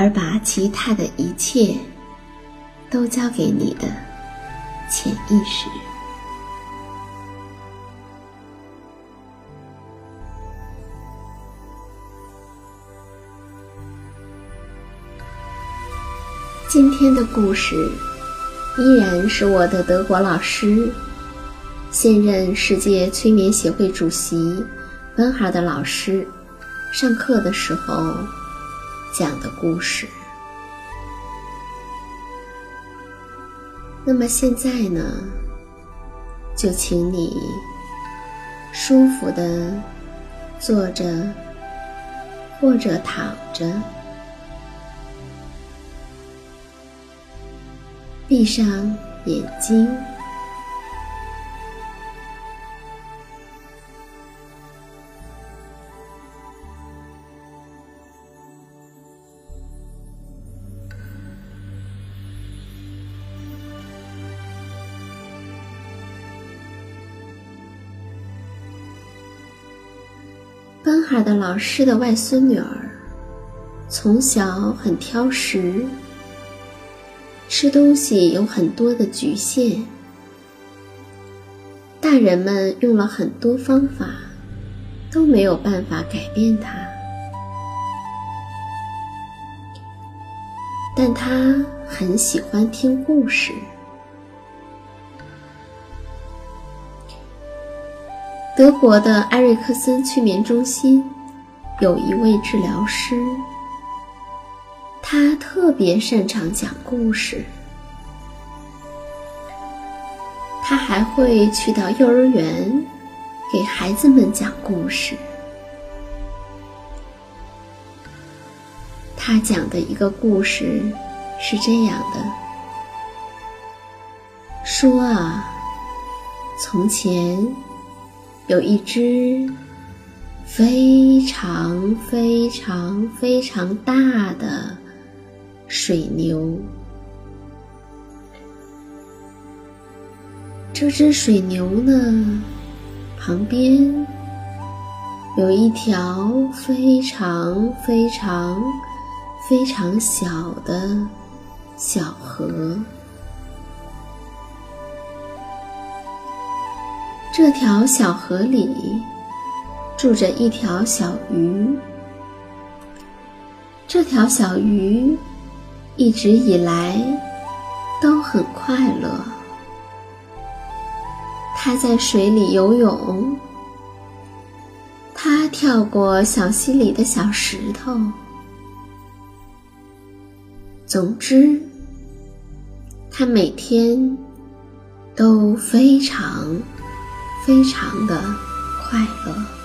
而把其他的一切都交给你的潜意识。今天的故事依然是我的德国老师，现任世界催眠协会主席温哈的老师上课的时候。讲的故事。那么现在呢，就请你舒服的坐着或者躺着，闭上眼睛。老师的外孙女儿，从小很挑食，吃东西有很多的局限。大人们用了很多方法，都没有办法改变她。但她很喜欢听故事。德国的埃瑞克森催眠中心有一位治疗师，他特别擅长讲故事。他还会去到幼儿园给孩子们讲故事。他讲的一个故事是这样的：说啊，从前。有一只非常非常非常大的水牛，这只水牛呢，旁边有一条非常非常非常小的小河。这条小河里住着一条小鱼。这条小鱼一直以来都很快乐。它在水里游泳，它跳过小溪里的小石头。总之，它每天都非常非常的快乐。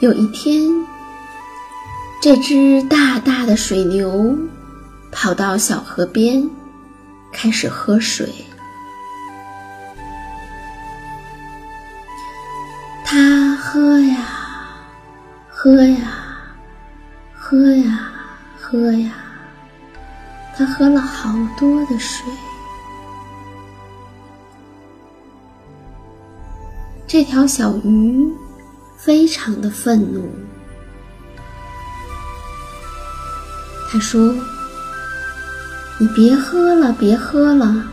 有一天，这只大大的水牛跑到小河边，开始喝水。它喝呀，喝呀，喝呀，喝呀，它喝了好多的水。这条小鱼。非常的愤怒，他说：“你别喝了，别喝了，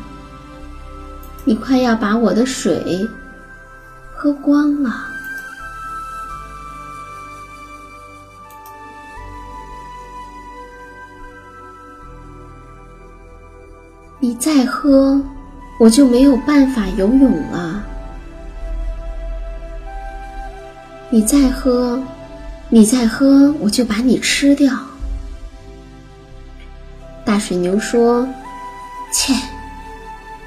你快要把我的水喝光了。你再喝，我就没有办法游泳了。”你再喝，你再喝，我就把你吃掉。大水牛说：“切，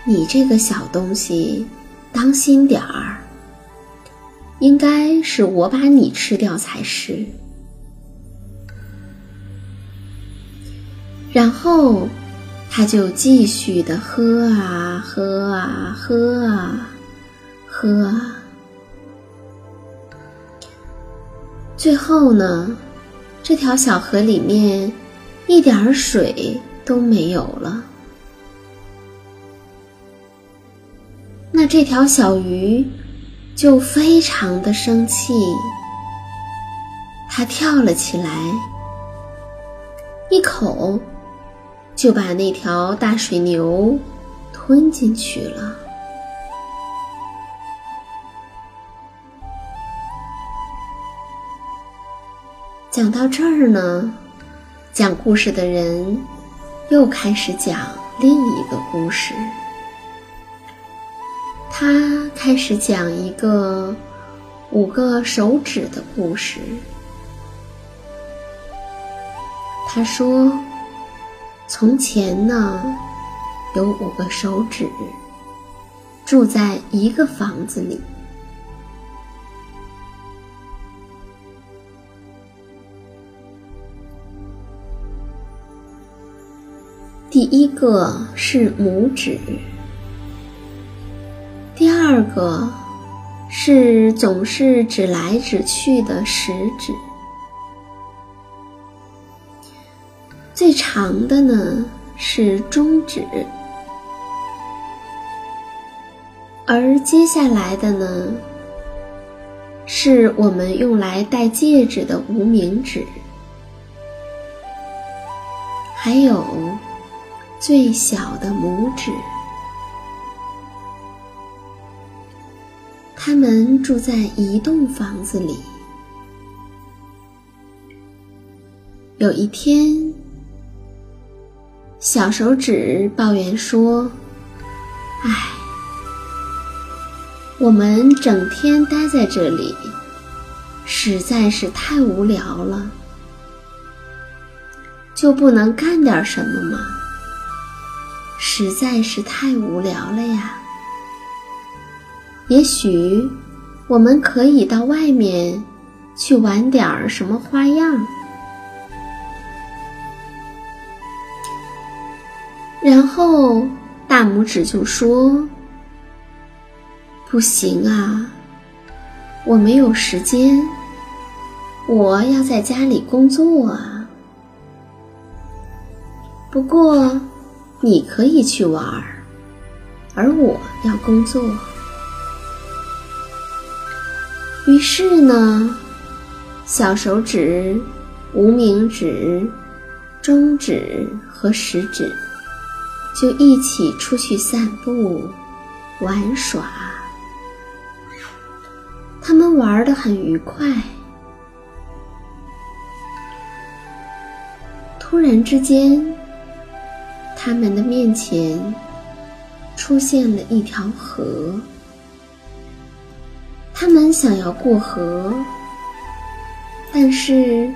你这个小东西，当心点儿。应该是我把你吃掉才是。”然后，他就继续的喝啊喝啊喝啊喝啊。最后呢，这条小河里面一点水都没有了。那这条小鱼就非常的生气，它跳了起来，一口就把那条大水牛吞进去了。讲到这儿呢，讲故事的人又开始讲另一个故事。他开始讲一个五个手指的故事。他说：“从前呢，有五个手指住在一个房子里。”第一个是拇指，第二个是总是指来指去的食指，最长的呢是中指，而接下来的呢是我们用来戴戒指的无名指，还有。最小的拇指，他们住在一栋房子里。有一天，小手指抱怨说：“唉，我们整天待在这里，实在是太无聊了，就不能干点什么吗？”实在是太无聊了呀！也许我们可以到外面去玩点儿什么花样。然后大拇指就说：“不行啊，我没有时间，我要在家里工作啊。不过……”你可以去玩儿，而我要工作。于是呢，小手指、无名指、中指和食指就一起出去散步、玩耍。他们玩得很愉快。突然之间，他们的面前出现了一条河。他们想要过河，但是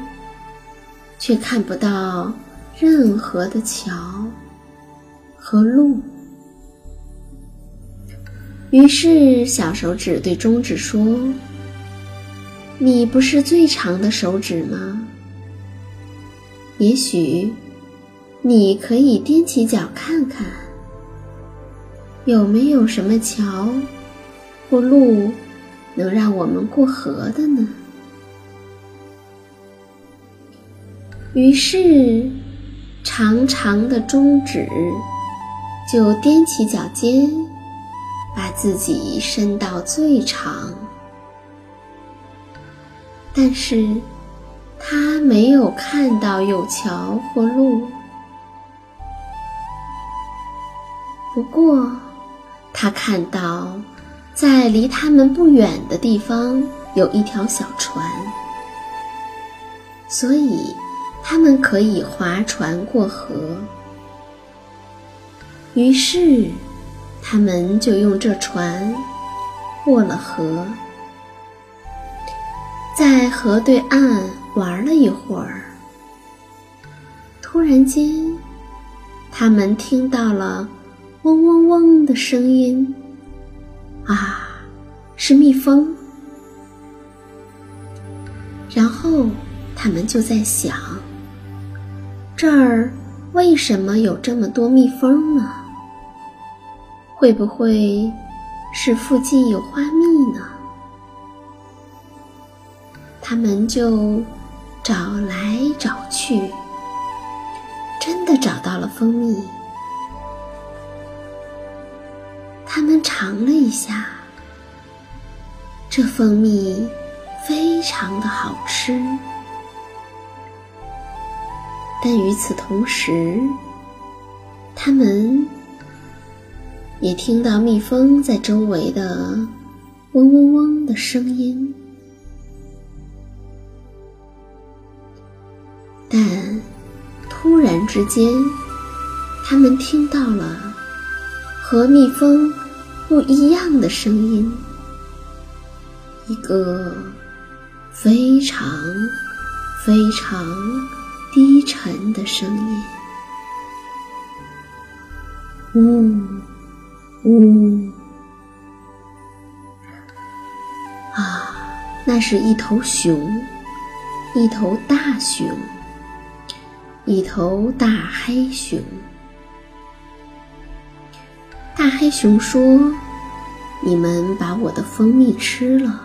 却看不到任何的桥和路。于是，小手指对中指说：“你不是最长的手指吗？也许你可以踮起脚看看，有没有什么桥或路能让我们过河的呢？”于是，长长的中指就踮起脚尖。把自己伸到最长，但是他没有看到有桥或路。不过，他看到在离他们不远的地方有一条小船，所以他们可以划船过河。于是。他们就用这船过了河，在河对岸玩了一会儿。突然间，他们听到了嗡嗡嗡的声音，啊，是蜜蜂。然后他们就在想：这儿为什么有这么多蜜蜂呢？会不会是附近有花蜜呢？他们就找来找去，真的找到了蜂蜜。他们尝了一下，这蜂蜜非常的好吃。但与此同时，他们。也听到蜜蜂在周围的嗡嗡嗡的声音，但突然之间，他们听到了和蜜蜂不一样的声音，一个非常非常低沉的声音，呜。呜！啊，那是一头熊，一头大熊，一头大黑熊。大黑熊说：“你们把我的蜂蜜吃了，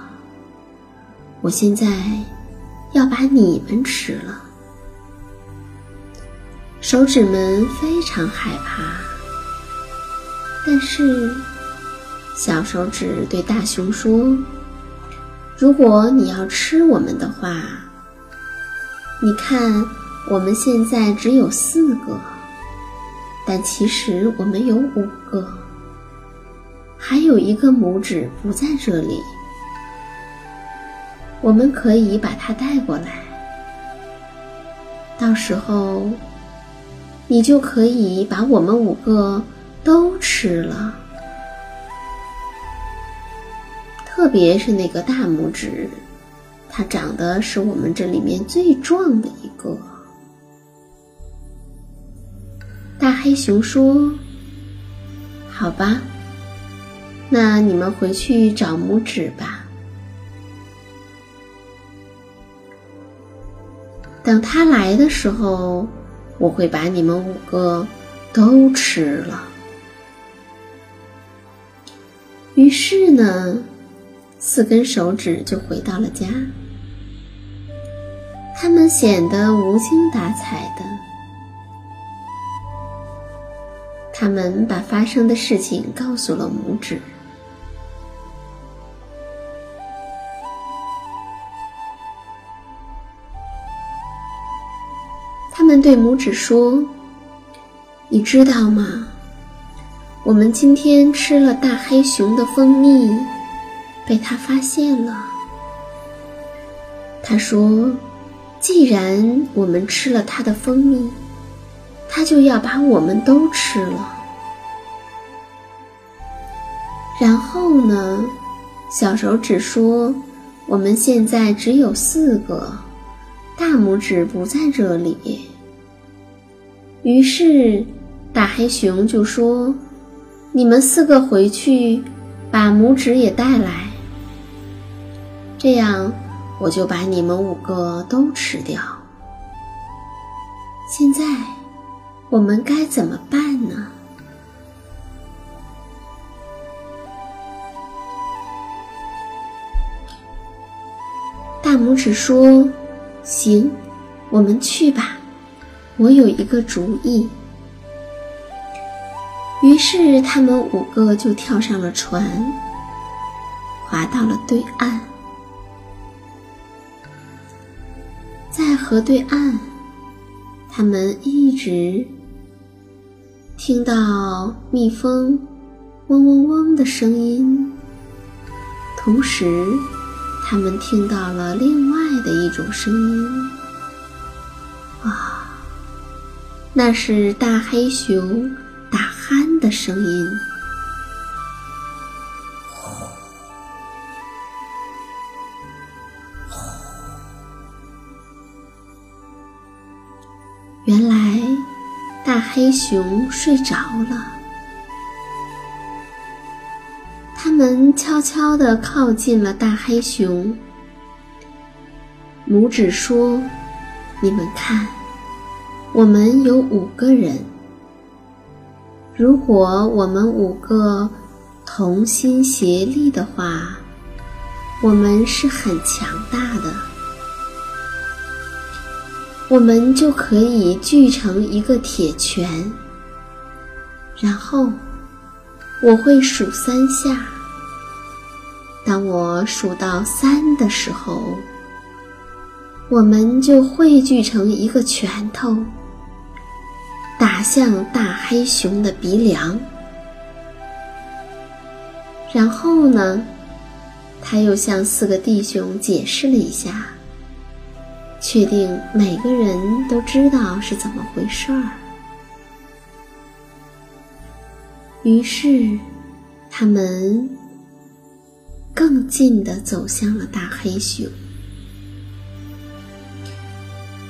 我现在要把你们吃了。”手指们非常害怕。但是，小手指对大熊说：“如果你要吃我们的话，你看，我们现在只有四个，但其实我们有五个，还有一个拇指不在这里，我们可以把它带过来，到时候你就可以把我们五个。”都吃了，特别是那个大拇指，它长得是我们这里面最壮的一个。大黑熊说：“好吧，那你们回去找拇指吧。等他来的时候，我会把你们五个都吃了。”于是呢，四根手指就回到了家。他们显得无精打采的。他们把发生的事情告诉了拇指。们们对拇指说：“你知道吗？我们今天吃了大黑熊的蜂蜜，被他发现了。他说，既然我们吃了他的蜂蜜，他就要把我们都吃了。然后呢？”小手指说：“我们现在只有四个，大拇指不在这里。”于是，大黑熊就说：“你们四个回去，把拇指也带来，这样我就把你们五个都吃掉。现在，我们该怎么办呢？”大拇指说：“行，我们去吧。我有一个主意。”于是他们五个就跳上了船，划到了对岸。在河对岸，他们一直听到蜜蜂嗡嗡嗡的声音，同时。他们听到了另外的一种声音，啊，那是大黑熊打鼾的声音。原来，大黑熊睡着了。他们悄悄地靠近了大黑熊。拇指说：“你们看，我们有五个人。如果我们五个同心协力的话，我们是很强大的。我们就可以聚成一个铁拳。然后，我会数三下。”当我数到三的时候，我们就汇聚成一个拳头，打向大黑熊的鼻梁。然后呢，他又向四个弟兄解释了一下，确定每个人都知道是怎么回事儿。于是，他们。更近的走向了大黑熊，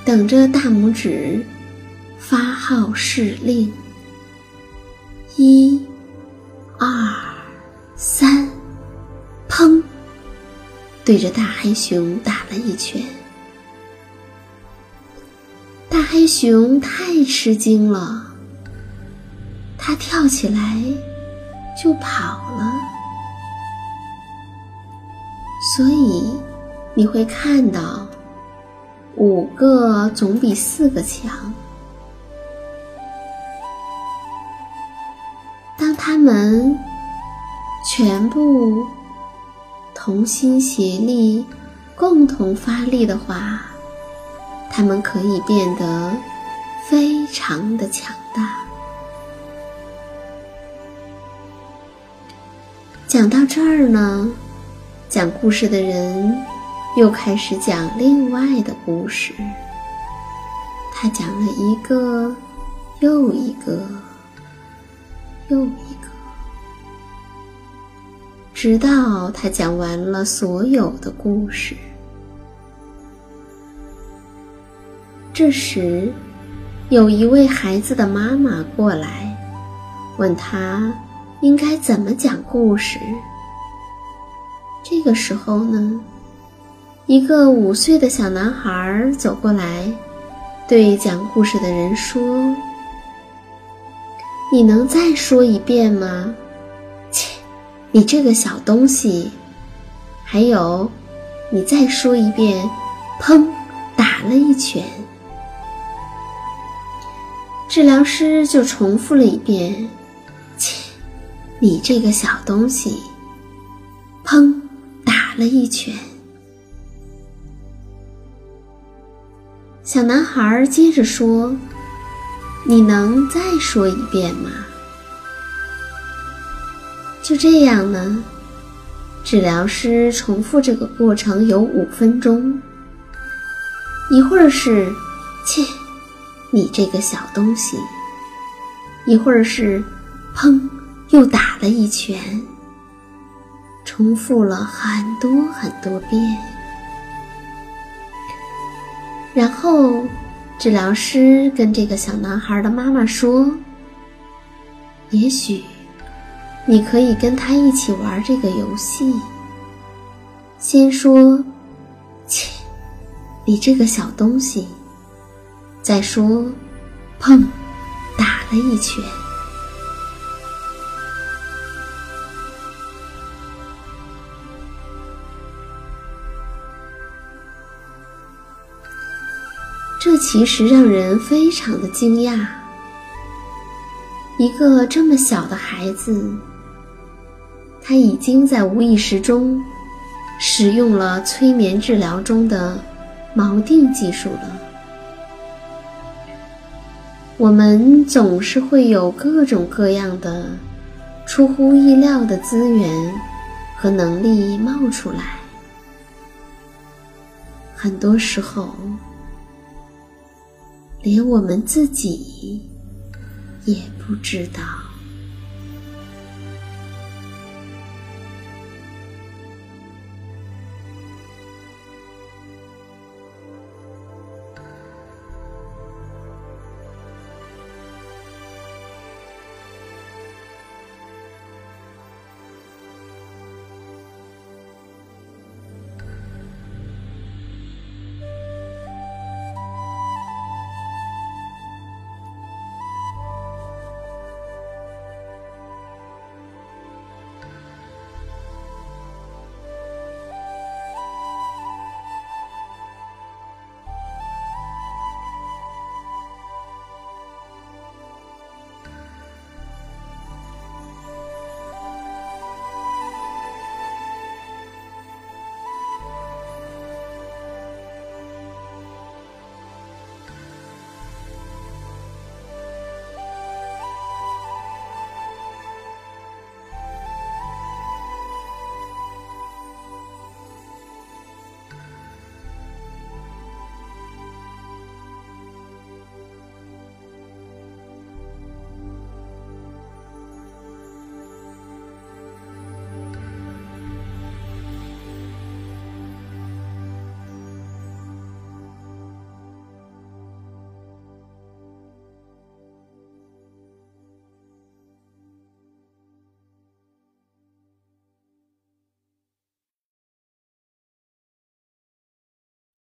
等着大拇指发号施令。一、二、三，砰！对着大黑熊打了一拳。大黑熊太吃惊了，它跳起来就跑了。所以，你会看到，五个总比四个强。们全部同心协力、共同发力的话，他们可以变得非常的强大。讲到这儿呢。讲故事的人又开始讲另外的故事。他讲了一个又一个又一个，直到他讲完了所有的故事。这时，有一位孩子的妈妈过来，问他应该怎么讲故事。这个时候呢，一个五岁的小男孩走过来，对讲故事的人说：“你能再说一遍吗？”你这个小东西！还有，你再说一遍！砰，打了一拳。治疗师就重复了一遍：“切，你这个小东西！”砰。打了一拳，小男孩接着说：“你能再说一遍吗？”就这样呢，治疗师重复这个过程有五分钟。一会儿是“切，你这个小东西”，一会儿是“砰”，又打了一拳。重复了很多很多遍，然后治疗师跟这个小男孩的妈妈说：“也许。”你可以跟他一起玩这个游戏。先说“切，你这个小东西”，再说“砰”，打了一拳。这其实让人非常的惊讶，一个这么小的孩子。他已经在无意识中使用了催眠治疗中的锚定技术了。我们总是会有各种各样的出乎意料的资源和能力冒出来，很多时候连我们自己也不知道。